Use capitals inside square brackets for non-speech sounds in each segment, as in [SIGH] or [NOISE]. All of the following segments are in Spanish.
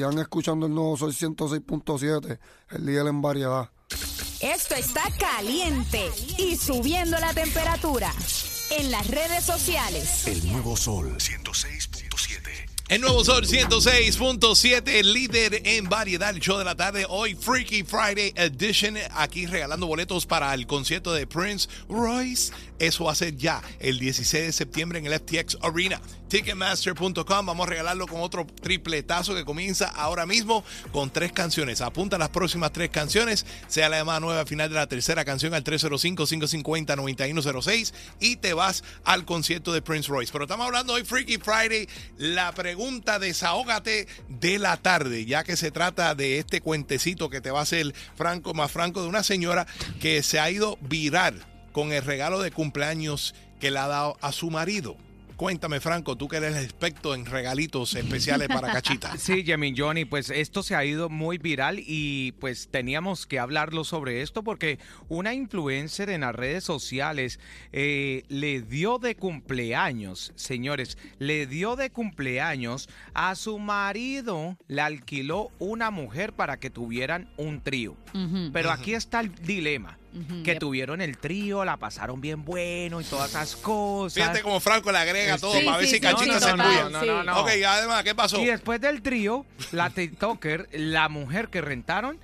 Sigan escuchando el nuevo Sol 106.7, el líder en variedad. Esto está caliente y subiendo la temperatura. En las redes sociales. El nuevo Sol 106.7. El nuevo Sol 106.7, líder en variedad, el show de la tarde. Hoy, Freaky Friday Edition. Aquí regalando boletos para el concierto de Prince Royce. Eso va a ser ya el 16 de septiembre en el FTX Arena. Ticketmaster.com. Vamos a regalarlo con otro tripletazo que comienza ahora mismo con tres canciones. Apunta las próximas tres canciones. Sea la llamada nueva al final de la tercera canción al 305-550-9106 y te vas al concierto de Prince Royce. Pero estamos hablando hoy, Freaky Friday. La pregunta desahógate de la tarde, ya que se trata de este cuentecito que te va a hacer Franco más Franco de una señora que se ha ido viral con el regalo de cumpleaños que le ha dado a su marido. Cuéntame, Franco, tú que eres el experto en regalitos especiales para Cachita. [LAUGHS] Sí, Jimmy Johnny, pues esto se ha ido muy viral y pues teníamos que hablarlo sobre esto porque una influencer en las redes sociales eh, le dio de cumpleaños, señores, le dio de cumpleaños a su marido, le alquiló una mujer para que tuvieran un trío. Pero aquí está el dilema. Que tuvieron el trío, la pasaron bien bueno y todas esas cosas. Fíjate como Franco le agrega todo Sí, para ver si sí, Cachita se embulla. no, no, no. Ok, además, ¿qué pasó? Y después del trío, la TikToker, la mujer que rentaron,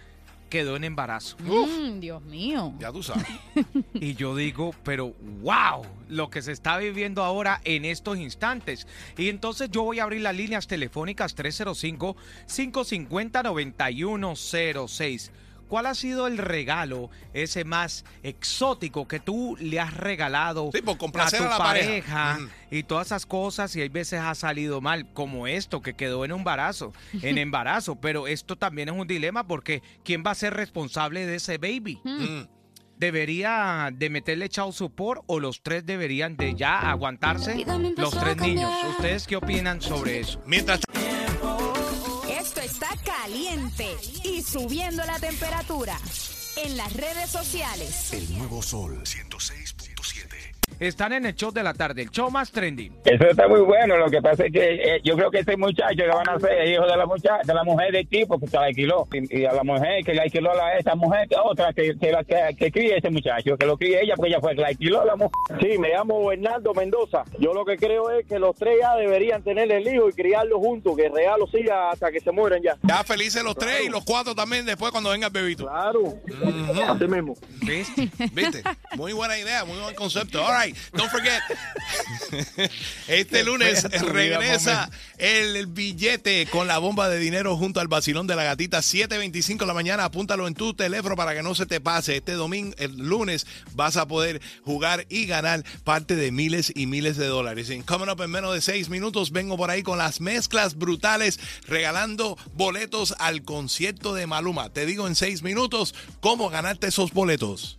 quedó en embarazo. Mm, Dios mío. Ya tú sabes. [LAUGHS] Y yo digo, pero wow, lo que se está viviendo ahora en estos instantes. Y entonces yo voy a abrir las líneas telefónicas 305-550-9106. ¿Cuál ha sido el regalo ese más exótico que tú le has regalado Sí, por a tu a la pareja? y todas esas cosas y hay veces ha salido mal, como esto que quedó en embarazo, [LAUGHS] en embarazo, pero esto también es un dilema porque ¿quién va a ser responsable de ese baby? Mm. ¿Debería de meterle child support o los tres deberían de ya aguantarse los tres niños? ¿Ustedes qué opinan sobre eso? Mientras caliente y subiendo la temperatura. En las redes sociales. El nuevo Sol 106.7. Están en el show de la tarde, el show más trending. Eso está muy bueno. Lo que pasa es que eh, yo creo que ese muchacho que van a ser hijo de la muchacha, de la mujer del tipo que se la alquiló. Y, y a la mujer que le alquiló a la- esa mujer, que otra que, que, la- que, que críe ese muchacho, que lo críe ella porque ella fue que la alquiló a la mujer. Sí, me llamo Bernardo Mendoza. Yo lo que creo es que los tres ya deberían tener el hijo y criarlo juntos, que regalo siga hasta que se mueran ya. ya felices los tres y los cuatro también después cuando venga el bebito. Claro, así mismo. ¿Viste? ¿Viste? Muy buena idea, muy buen concepto. All right, don't forget. [LAUGHS] Este lunes regresa el billete con la bomba de dinero junto al vacilón de la gatita. 7.25 de la mañana, apúntalo en tu teléfono para que no se te pase. Este domingo, el lunes, vas a poder jugar y ganar parte de miles y miles de dólares. En Coming Up en menos de seis minutos, vengo por ahí con las mezclas brutales, regalando boletos al concierto de Maluma. Te digo en seis minutos cómo ganarte esos boletos.